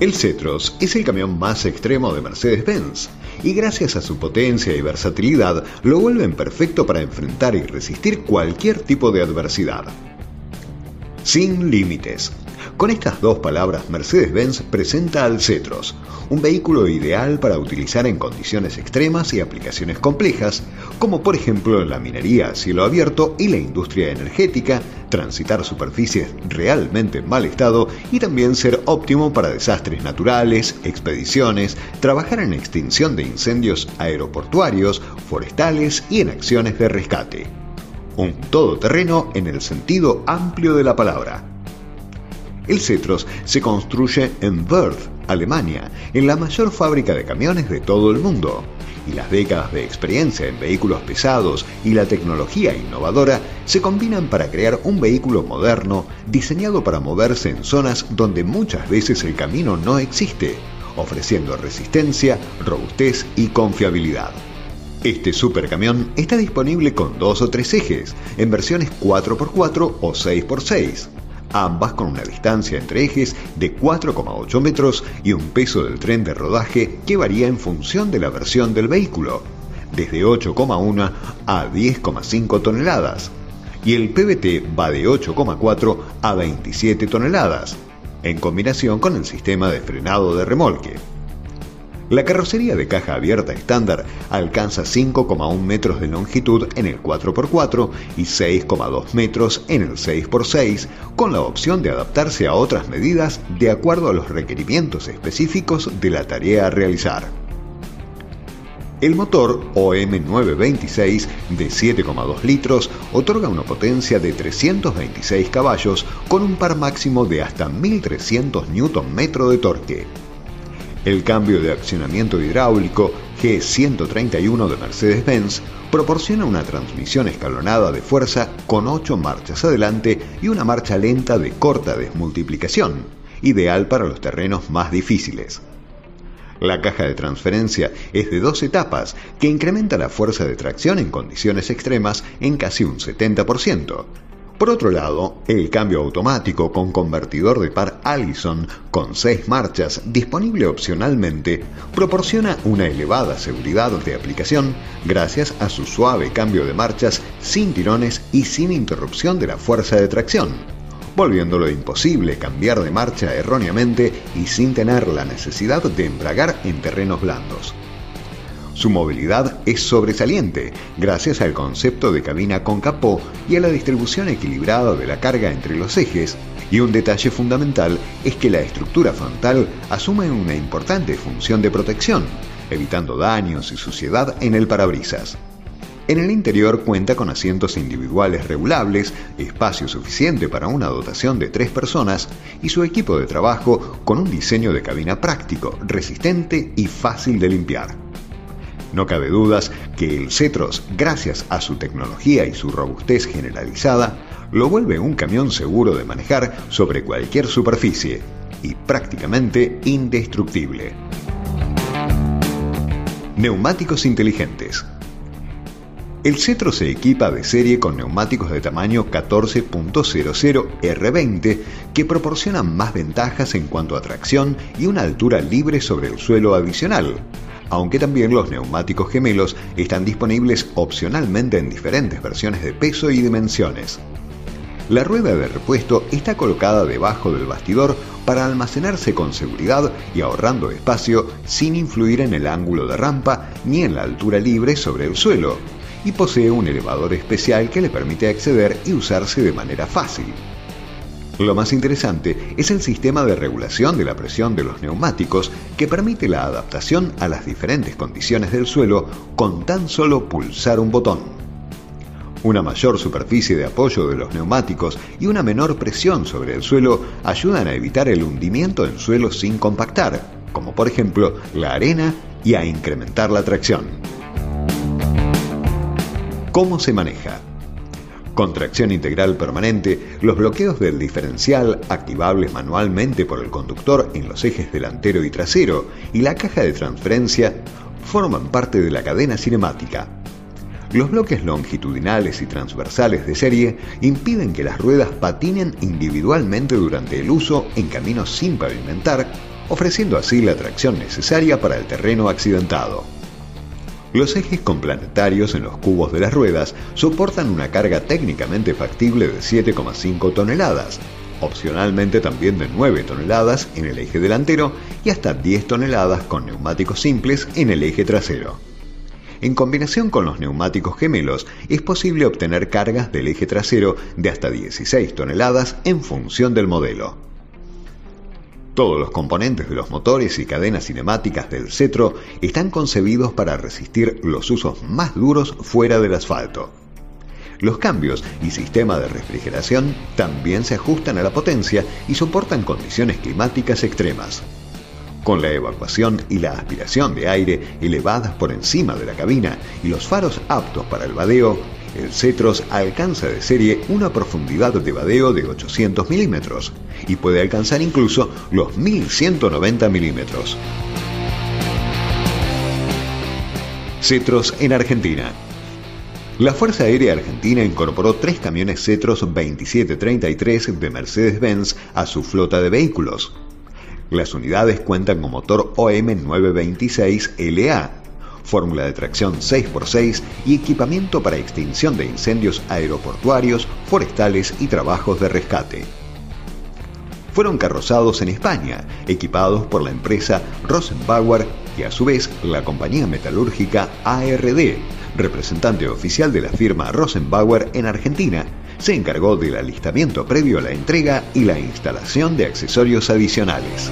El Cetros es el camión más extremo de Mercedes-Benz y gracias a su potencia y versatilidad lo vuelven perfecto para enfrentar y resistir cualquier tipo de adversidad. Sin límites. Con estas dos palabras, Mercedes-Benz presenta al Cetros, un vehículo ideal para utilizar en condiciones extremas y aplicaciones complejas, como por ejemplo la minería a cielo abierto y la industria energética, transitar superficies realmente en mal estado y también ser óptimo para desastres naturales, expediciones, trabajar en extinción de incendios aeroportuarios, forestales y en acciones de rescate. Un todoterreno en el sentido amplio de la palabra. El Cetros se construye en Wörth, Alemania, en la mayor fábrica de camiones de todo el mundo. Y las décadas de experiencia en vehículos pesados y la tecnología innovadora se combinan para crear un vehículo moderno diseñado para moverse en zonas donde muchas veces el camino no existe, ofreciendo resistencia, robustez y confiabilidad. Este supercamión está disponible con dos o tres ejes, en versiones 4x4 o 6x6 ambas con una distancia entre ejes de 4,8 metros y un peso del tren de rodaje que varía en función de la versión del vehículo, desde 8,1 a 10,5 toneladas, y el PBT va de 8,4 a 27 toneladas, en combinación con el sistema de frenado de remolque. La carrocería de caja abierta estándar alcanza 5,1 metros de longitud en el 4x4 y 6,2 metros en el 6x6, con la opción de adaptarse a otras medidas de acuerdo a los requerimientos específicos de la tarea a realizar. El motor OM926 de 7,2 litros otorga una potencia de 326 caballos con un par máximo de hasta 1300 Nm de torque. El cambio de accionamiento hidráulico G131 de Mercedes-Benz proporciona una transmisión escalonada de fuerza con 8 marchas adelante y una marcha lenta de corta desmultiplicación, ideal para los terrenos más difíciles. La caja de transferencia es de dos etapas que incrementa la fuerza de tracción en condiciones extremas en casi un 70%, por otro lado, el cambio automático con convertidor de par Allison con 6 marchas disponible opcionalmente proporciona una elevada seguridad de aplicación gracias a su suave cambio de marchas sin tirones y sin interrupción de la fuerza de tracción, volviéndolo imposible cambiar de marcha erróneamente y sin tener la necesidad de embragar en terrenos blandos. Su movilidad es sobresaliente gracias al concepto de cabina con capó y a la distribución equilibrada de la carga entre los ejes, y un detalle fundamental es que la estructura frontal asume una importante función de protección, evitando daños y suciedad en el parabrisas. En el interior cuenta con asientos individuales regulables, espacio suficiente para una dotación de tres personas y su equipo de trabajo con un diseño de cabina práctico, resistente y fácil de limpiar. No cabe dudas que el Cetros, gracias a su tecnología y su robustez generalizada, lo vuelve un camión seguro de manejar sobre cualquier superficie y prácticamente indestructible. Neumáticos inteligentes. El Cetro se equipa de serie con neumáticos de tamaño 14.00 R20 que proporcionan más ventajas en cuanto a tracción y una altura libre sobre el suelo adicional, aunque también los neumáticos gemelos están disponibles opcionalmente en diferentes versiones de peso y dimensiones. La rueda de repuesto está colocada debajo del bastidor para almacenarse con seguridad y ahorrando espacio sin influir en el ángulo de rampa ni en la altura libre sobre el suelo, y posee un elevador especial que le permite acceder y usarse de manera fácil. Lo más interesante es el sistema de regulación de la presión de los neumáticos que permite la adaptación a las diferentes condiciones del suelo con tan solo pulsar un botón. Una mayor superficie de apoyo de los neumáticos y una menor presión sobre el suelo ayudan a evitar el hundimiento en suelo sin compactar, como por ejemplo la arena, y a incrementar la tracción. ¿Cómo se maneja? Con tracción integral permanente, los bloqueos del diferencial, activables manualmente por el conductor en los ejes delantero y trasero, y la caja de transferencia, forman parte de la cadena cinemática. Los bloques longitudinales y transversales de serie impiden que las ruedas patinen individualmente durante el uso en caminos sin pavimentar, ofreciendo así la tracción necesaria para el terreno accidentado. Los ejes complementarios en los cubos de las ruedas soportan una carga técnicamente factible de 7,5 toneladas, opcionalmente también de 9 toneladas en el eje delantero y hasta 10 toneladas con neumáticos simples en el eje trasero. En combinación con los neumáticos gemelos es posible obtener cargas del eje trasero de hasta 16 toneladas en función del modelo. Todos los componentes de los motores y cadenas cinemáticas del Cetro están concebidos para resistir los usos más duros fuera del asfalto. Los cambios y sistema de refrigeración también se ajustan a la potencia y soportan condiciones climáticas extremas. Con la evacuación y la aspiración de aire elevadas por encima de la cabina y los faros aptos para el vadeo, el Cetros alcanza de serie una profundidad de vadeo de 800 milímetros y puede alcanzar incluso los 1190 milímetros. Cetros en Argentina. La Fuerza Aérea Argentina incorporó tres camiones Cetros 2733 de Mercedes-Benz a su flota de vehículos. Las unidades cuentan con motor OM926LA fórmula de tracción 6x6 y equipamiento para extinción de incendios aeroportuarios, forestales y trabajos de rescate. Fueron carrozados en España, equipados por la empresa Rosenbauer y a su vez la compañía metalúrgica ARD, representante oficial de la firma Rosenbauer en Argentina, se encargó del alistamiento previo a la entrega y la instalación de accesorios adicionales.